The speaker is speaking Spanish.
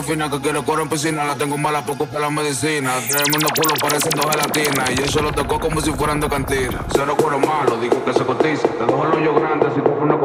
tanto fina que quiero correr en piscina. La tengo mala, poco para la medicina. Tremendo culo pareciendo gelatina. Y eso lo tocó como si fueran de cantina. Cero cuero malo, digo que se cotiza. Te dejo el hoyo grande si tú una